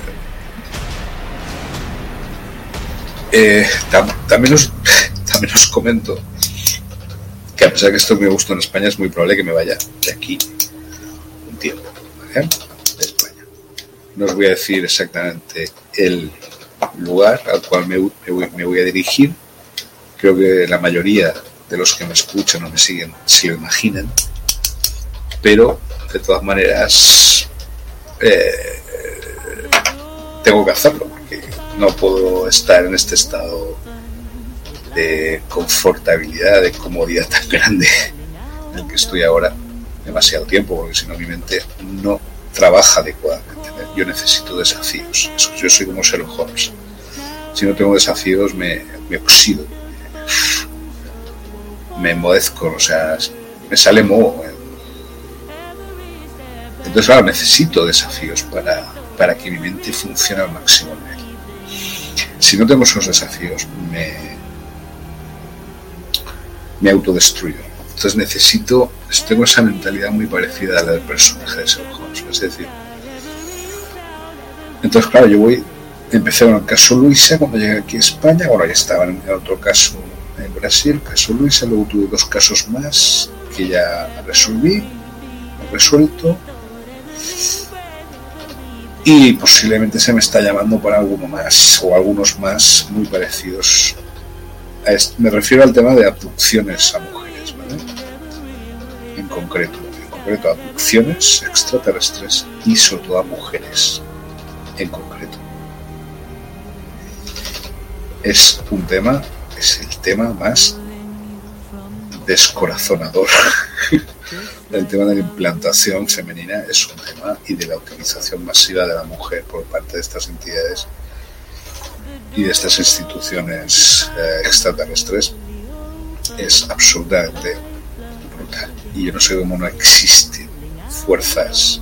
eh, tam- también, os, también os comento que a pesar de que esto me gusta en España, es muy probable que me vaya de aquí un tiempo, de España. No os voy a decir exactamente el lugar al cual me, me voy, me voy a dirigir. Creo que la mayoría de los que me escuchan o me siguen se lo imaginan. Pero, de todas maneras, eh, tengo que hacerlo porque no puedo estar en este estado de confortabilidad, de comodidad tan grande en el que estoy ahora demasiado tiempo, porque si no mi mente no trabaja adecuadamente. Yo necesito desafíos. Yo soy como Sherlock Holmes. Si no tengo desafíos me, me oxido, me, enmudezco, o sea, me sale moho. Entonces, claro, necesito desafíos para, para que mi mente funcione al máximo. Si no tengo esos desafíos, me, me autodestruyo. Entonces necesito, tengo esa mentalidad muy parecida a la del personaje de Sherlock Holmes. Es decir, entonces claro, yo voy, empecé con el caso Luisa cuando llegué aquí a España, bueno, ya estaba en otro caso en Brasil, caso Luisa, luego tuve dos casos más que ya resolví, resuelto, y posiblemente se me está llamando para alguno más o algunos más muy parecidos. Me refiero al tema de abducciones a mujeres, ¿vale? En concreto, en concreto abducciones extraterrestres y sobre a mujeres en concreto. Es un tema, es el tema más descorazonador. el tema de la implantación femenina es un tema y de la utilización masiva de la mujer por parte de estas entidades y de estas instituciones eh, extraterrestres es absolutamente brutal. Y yo no sé cómo no existen fuerzas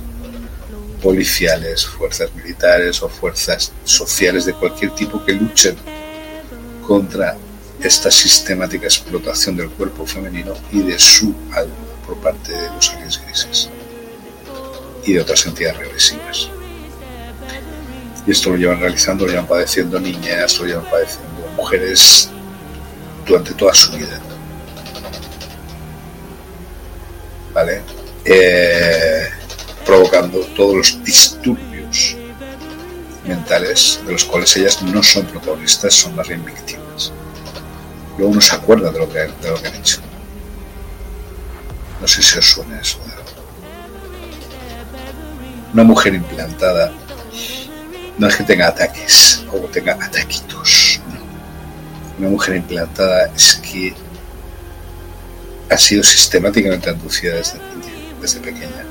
policiales, fuerzas militares o fuerzas sociales de cualquier tipo que luchen contra esta sistemática explotación del cuerpo femenino y de su alma por parte de los aliens grises y de otras entidades regresivas. Y esto lo llevan realizando, lo llevan padeciendo niñas, lo llevan padeciendo mujeres durante toda su vida. ¿Vale? Eh, provocando todos los disturbios mentales de los cuales ellas no son protagonistas, son más bien víctimas. Luego uno se acuerda de lo que, de lo que han hecho. No sé si os suena eso. Una mujer implantada no es que tenga ataques o tenga ataquitos. Una mujer implantada es que ha sido sistemáticamente desde, desde pequeña.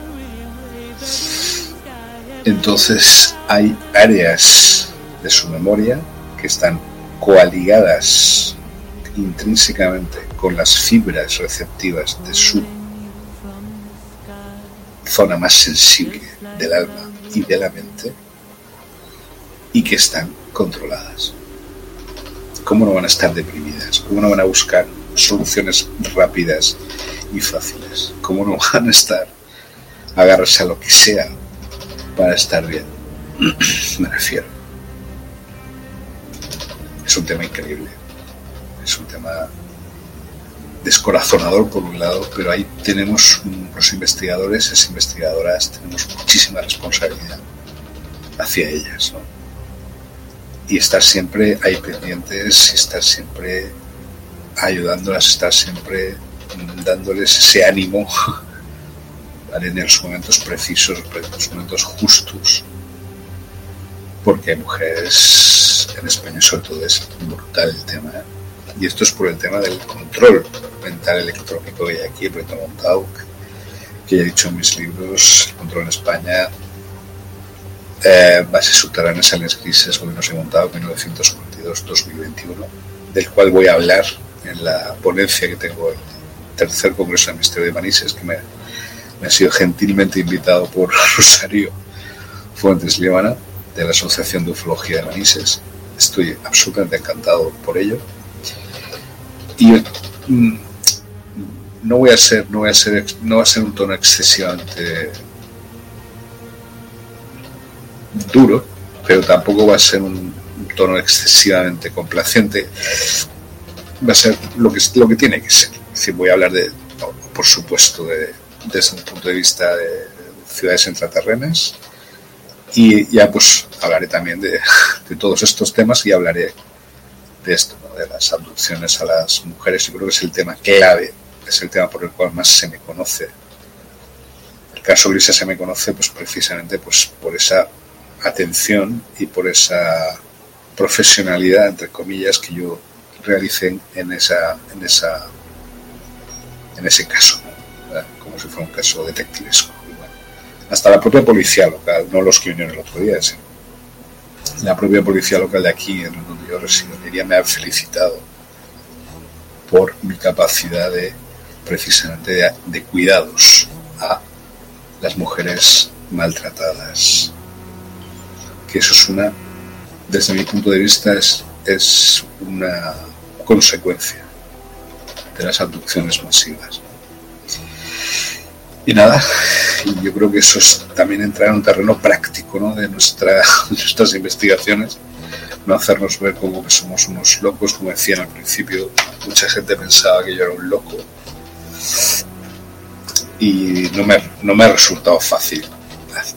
Entonces hay áreas de su memoria que están coaligadas intrínsecamente con las fibras receptivas de su zona más sensible del alma y de la mente y que están controladas. ¿Cómo no van a estar deprimidas? ¿Cómo no van a buscar soluciones rápidas y fáciles? ¿Cómo no van a estar agarrarse a lo que sea para estar bien? Me refiero. Es un tema increíble. Es un tema descorazonador por un lado, pero ahí tenemos los investigadores, las investigadoras, tenemos muchísima responsabilidad hacia ellas, ¿no? Y estar siempre ahí pendientes, estar siempre ayudándolas, estar siempre dándoles ese ánimo, en los momentos precisos, en los momentos justos, porque hay mujeres en España sobre todo es brutal el tema. ¿eh? Y esto es por el tema del control mental electrónico que hay aquí, el proyecto montado, que ya he dicho en mis libros, el control en España, eh, bases subterráneas, en crisis, gobiernos he montado 1942-2021, del cual voy a hablar en la ponencia que tengo el tercer Congreso del Ministerio de Manises, que me, ha sido gentilmente invitado por Rosario Fuentes Líbana, de la Asociación de Ufología de Manises. Estoy absolutamente encantado por ello. Y mm, no voy a ser, no voy a ser, no va a ser un tono excesivamente duro, pero tampoco va a ser un tono excesivamente complaciente. Va a ser lo que, lo que tiene que ser. Es decir, voy a hablar de, por supuesto, de, desde un punto de vista de ciudades intraterrenas y ya pues hablaré también de, de todos estos temas y hablaré de esto, de las abducciones a las mujeres. Yo creo que es el tema clave, es el tema por el cual más se me conoce. El caso Grisa se me conoce pues precisamente pues por esa atención y por esa profesionalidad, entre comillas, que yo realicé en esa, en esa, en ese caso, como si fuera un caso detectivesco. Hasta la propia policía local, no los que vinieron el otro día, la propia policía local de aquí, en donde yo resido, me ha felicitado por mi capacidad precisamente, de cuidados a las mujeres maltratadas que eso es una, desde mi punto de vista, es, es una consecuencia de las abducciones masivas. Y nada, yo creo que eso es también entrar en un terreno práctico ¿no? de nuestra, nuestras investigaciones, no hacernos ver como que somos unos locos, como decían al principio, mucha gente pensaba que yo era un loco. Y no me, no me ha resultado fácil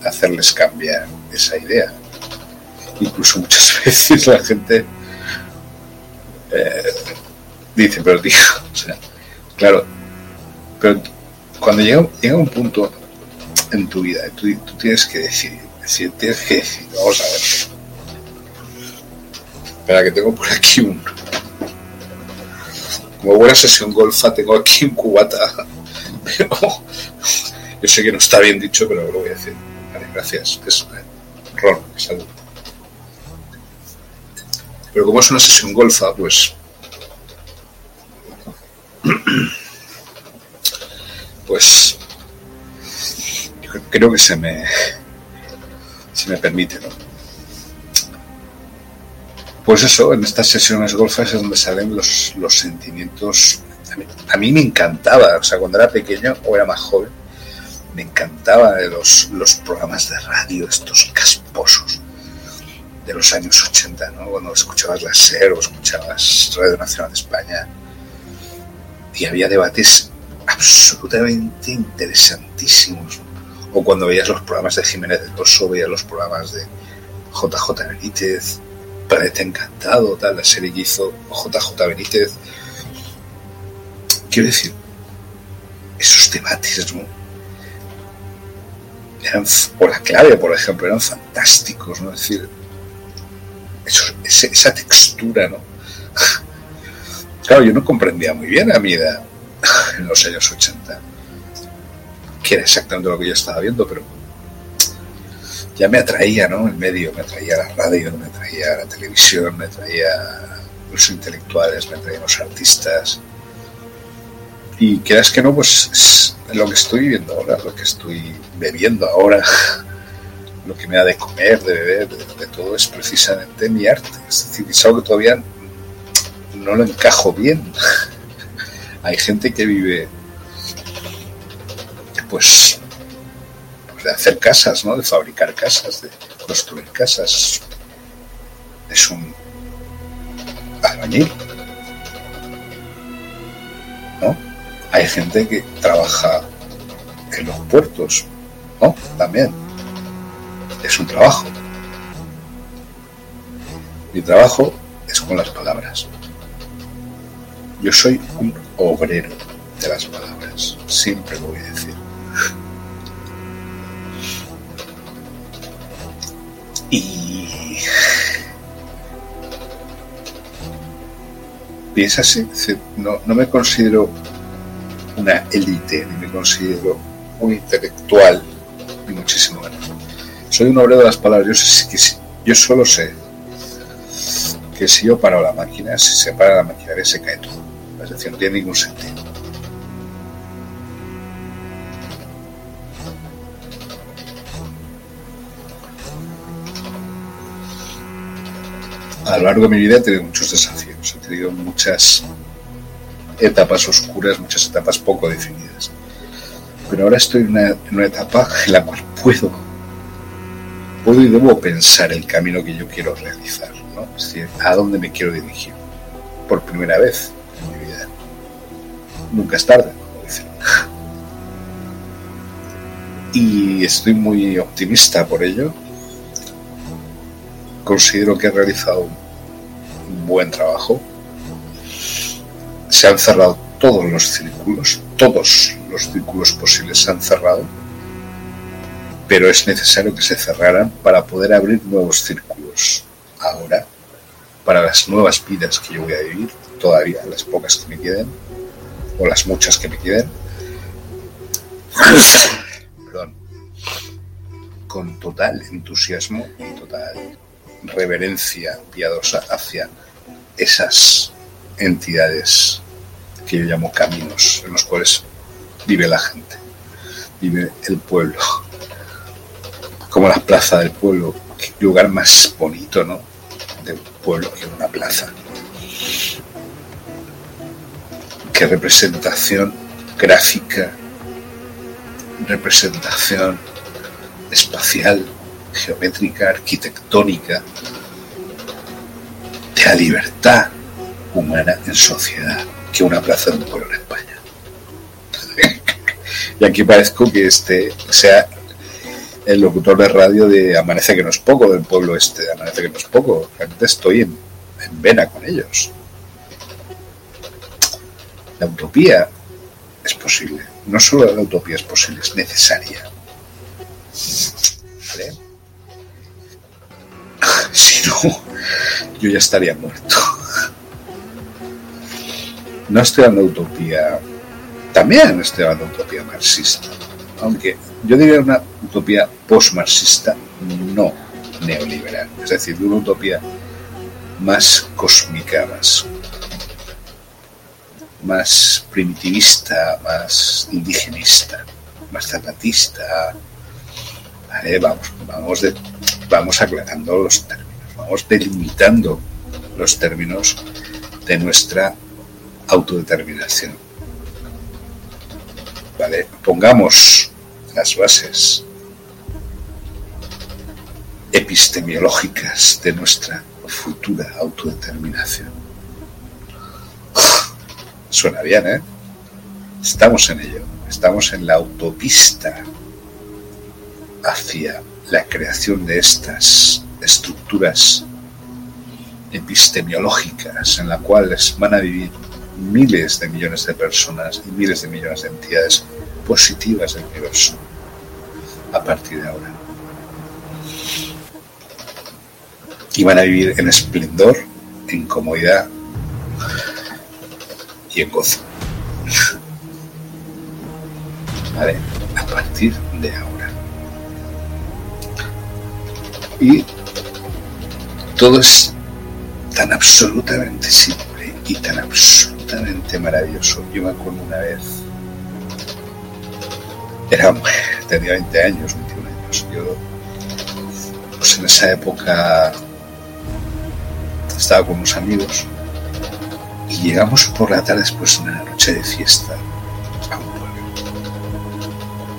hacerles cambiar esa idea incluso muchas veces la gente eh, dice, pero tío, o sea, claro, pero cuando llega, llega un punto en tu vida, tú, tienes que decir, decir, tienes que decir, vamos a ver. Espera, que tengo por aquí un. Como buena sesión golfa, tengo aquí un cubata. Pero yo sé que no está bien dicho, pero lo voy a decir. Vale, gracias. Es ron, salud. Pero como es una sesión golfa, pues. Pues. creo que se me. Se me permite, ¿no? Pues eso, en estas sesiones golfas es donde salen los, los sentimientos. A mí, me encantaba, o sea, cuando era pequeño o era más joven, me encantaba los, los programas de radio, estos casposos de los años 80, ¿no? cuando escuchabas la SER o escuchabas Radio Nacional de España y había debates absolutamente interesantísimos. O cuando veías los programas de Jiménez del Pozo, veías los programas de JJ Benítez, Planeta Encantado, tal, la serie que hizo JJ Benítez. Quiero decir, esos debates. Eran, o la clave, por ejemplo, eran fantásticos, ¿no? Es decir, esa textura, ¿no? Claro, yo no comprendía muy bien a mi edad, en los años 80, que era exactamente lo que yo estaba viendo, pero ya me atraía, ¿no? El medio, me atraía la radio, me atraía la televisión, me atraía los intelectuales, me atraían los artistas. Y quieras que no, pues lo que estoy viviendo ahora, lo que estoy bebiendo ahora, lo que me da de comer, de beber, de, todo es precisamente mi arte. Es decir, es algo que todavía no lo encajo bien. Hay gente que vive, pues, pues, de hacer casas, ¿no? De fabricar casas, de construir casas. Es un albañil. ¿No? Hay gente que trabaja en los puertos, ¿no? También es un trabajo. Mi trabajo es con las palabras. Yo soy un obrero de las palabras, siempre lo voy a decir. Y piensa así, no, no me considero una élite, ni me considero un intelectual, ni muchísimo menos. Soy un obrero de las palabras, yo, solo sé que si yo paro la máquina, si se para la maquinaria se cae todo. Es decir, no tiene ningún sentido. A lo largo de mi vida he tenido muchos desafíos, he tenido muchas etapas oscuras, muchas etapas poco definidas. Pero ahora estoy en una, etapa en la cual puedo, puedo y debo pensar el camino que yo quiero realizar, ¿no? es decir, a dónde me quiero dirigir. Por primera vez en mi vida. Nunca es tarde, como dicen. Y estoy muy optimista por ello. Considero que he realizado un buen trabajo se han cerrado todos los círculos, todos los círculos posibles se han cerrado, pero es necesario que se cerraran para poder abrir nuevos círculos ahora, para las nuevas vidas que yo voy a vivir, todavía las pocas que me queden, o las muchas que me queden. Con total entusiasmo y total reverencia piadosa hacia esas entidades que yo llamo caminos en los cuales vive la gente, vive el pueblo, como la plaza del pueblo, qué lugar más bonito, ¿no? Del pueblo que una plaza. Qué representación gráfica, representación espacial, geométrica, arquitectónica, de la libertad humana en sociedad que una plaza de un pueblo en España. y aquí parezco que este sea el locutor de radio de Amanece que no es poco, del pueblo este Amanece que no es poco. Realmente estoy en, en vena con ellos. La utopía es posible. No solo la utopía es posible, es necesaria. ¿Vale? Si no, yo ya estaría muerto. No estoy hablando de utopía, también estoy hablando de utopía marxista, aunque yo diría una utopía post-marxista, no neoliberal, es decir, de una utopía más cósmica, más, más primitivista, más indigenista, más zapatista. vamos, vamos, de, vamos aclarando los términos, vamos delimitando los términos de nuestra autodeterminación. ¿Vale? Pongamos las bases epistemiológicas de nuestra futura autodeterminación. Suena bien, ¿eh? Estamos en ello, estamos en la autopista hacia la creación de estas estructuras epistemiológicas en las cuales van a vivir miles de millones de personas y miles de millones de entidades positivas del universo a partir de ahora. Y van a vivir en esplendor, en comodidad y en gozo. ¿Vale? A partir de ahora. Y todo es tan absolutamente simple y tan absolutamente maravilloso. Yo me acuerdo una vez, era, tenía 20 años, 21 años. Yo, pues en esa época estaba con unos amigos y llegamos por la tarde después de una noche de fiesta a un pueblo,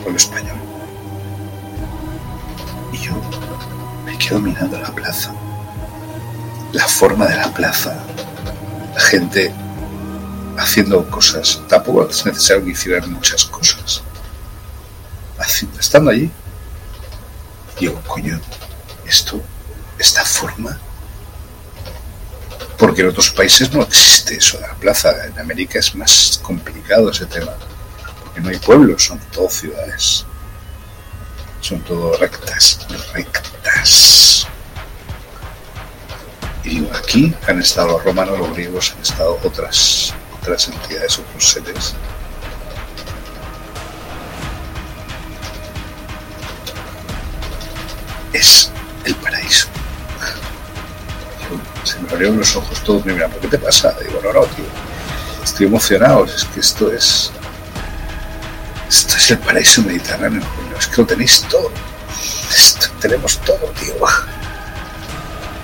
pueblo español. Y yo me quedo mirando la plaza, la forma de la plaza, la gente haciendo cosas. Tampoco es necesario que hicieran muchas cosas. Estando allí, digo, coño, esto, esta forma, porque en otros países no existe eso de la plaza. En América es más complicado ese tema, porque no hay pueblos, son todo ciudades. Son todo rectas, rectas. digo, aquí han estado los romanos, los griegos, han estado otras, otras entidades, otros seres. Es el paraíso. Se me abrieron los ojos todos, me miran, ¿por qué te pasa? Digo, no, no, tío, estoy emocionado, es que esto es, esto es el paraíso mediterráneo, es que lo tenéis todo, tenemos todo, tío.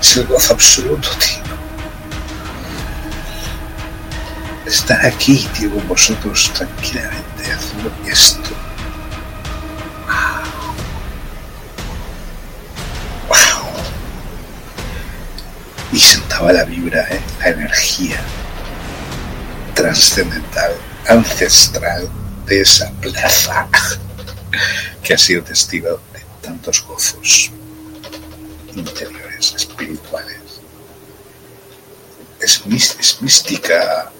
Es el gozo absoluto, tío. Estar aquí, tío, con vosotros tranquilamente haciendo esto. La vibra, ¿eh? la energía trascendental, ancestral de esa plaza que ha sido testigo de tantos gozos interiores, espirituales. Es, es mística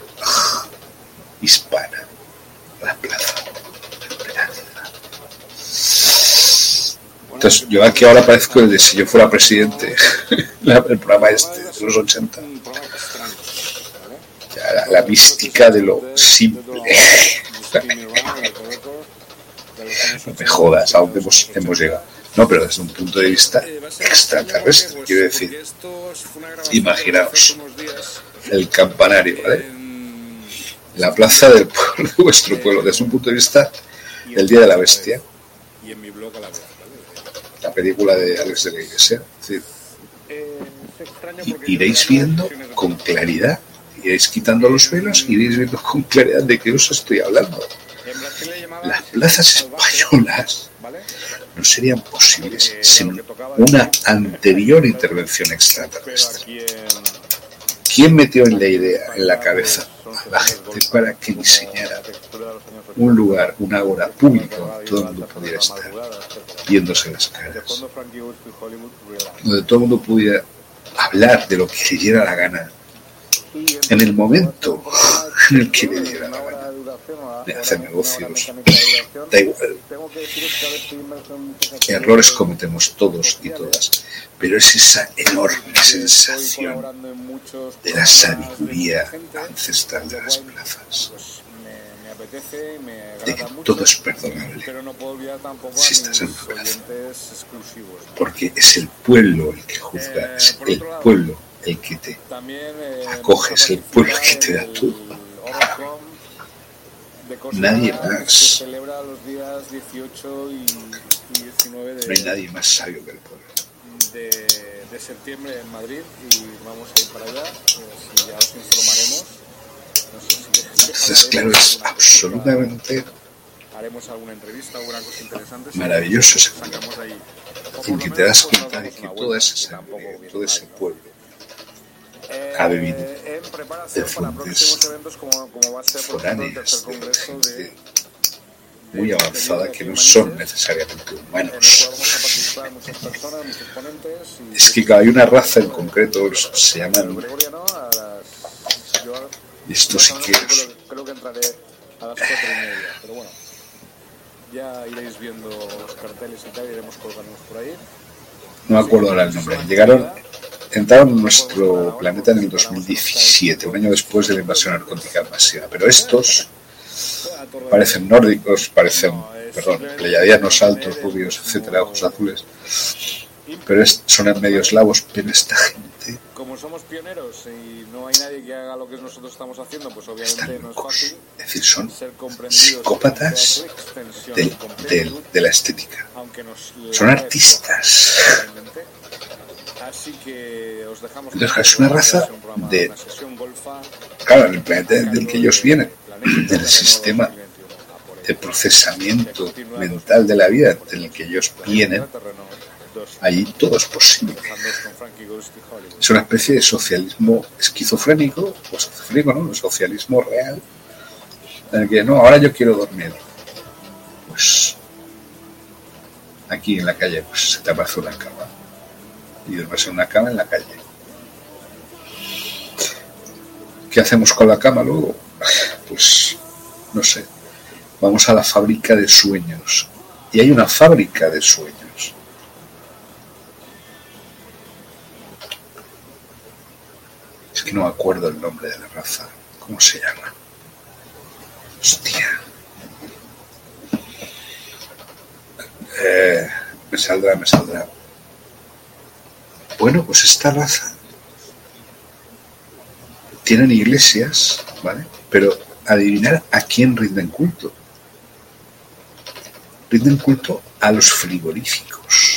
hispana, la plaza. Entonces, yo aquí ahora parezco el de si yo fuera presidente, el programa este de los 80. La, la mística de lo simple. no me jodas, a dónde hemos, hemos llegado. No, pero desde un punto de vista extraterrestre, quiero decir. Imaginaos el campanario, ¿vale? La plaza del pueblo, de vuestro pueblo, desde un punto de vista del Día de la Bestia. La película de Alex de la Iglesia. Es decir, iréis viendo con claridad, iréis quitando los velos, iréis viendo con claridad de qué os estoy hablando. Las plazas españolas no serían posibles sin una anterior intervención extraterrestre. ¿Quién metió en la idea, en la cabeza a la gente para que diseñara un lugar, una hora pública donde todo el mundo pudiera estar viéndose las caras? Donde todo el mundo pudiera hablar de lo que le diera la gana en el momento en el que le diera la gana de hacer negocios. Da igual. Errores cometemos todos y todas, pero es esa enorme sensación de la sabiduría ancestral de las plazas. De que todo es perdonable si estás en plaza. Porque es el pueblo el que juzga, es el pueblo el que te acoge, es el pueblo el que te da todo nadie más. no hay nadie más sabio que el pueblo. De, de, septiembre en Madrid y vamos a ir para allá. Pues, ya os informaremos. Entonces, claro, es absolutamente. Maravilloso ese pueblo. En que te das cuenta de que toda esa todo ese pueblo ha bebido de fuentes foráneas, de gente muy avanzada que no son necesariamente humanos. Es que hay una raza en concreto, se llaman... Esto sí que es... Creo que entraré a las cuatro y media, pero bueno. Ya iréis viendo los carteles y tal, iremos colgándonos por ahí. No me acuerdo ahora el nombre. Llegaron entraron en nuestro planeta en el 2017, un año después de la invasión narcótica masiva. Pero estos parecen nórdicos, parecen, perdón, pleyadianos altos, rubios, etcétera, ojos azules. Pero son en medio eslavos, pero esta gente. Como somos pioneros y no hay nadie que haga lo que nosotros estamos haciendo, pues obviamente no es fácil. Es decir, son psicópatas del, del, de la estética. Son artistas. Así que os dejamos es una raza de. Claro, el planeta del que ellos vienen, del sistema de procesamiento mental de la vida en el que ellos vienen, allí todo es posible. Es una especie de socialismo esquizofrénico, o esquizofrénico, ¿no? Un socialismo real, en el que no, ahora yo quiero dormir. Pues aquí en la calle pues, se te aparece una cama y duermes en una cama en la calle. ¿Qué hacemos con la cama luego? Pues no sé. Vamos a la fábrica de sueños. Y hay una fábrica de sueños. Es que no me acuerdo el nombre de la raza. ¿Cómo se llama? Hostia. Eh, me saldrá, me saldrá. Bueno, pues esta raza tienen iglesias, ¿vale? Pero adivinar a quién rinden culto. Rinden culto a los frigoríficos.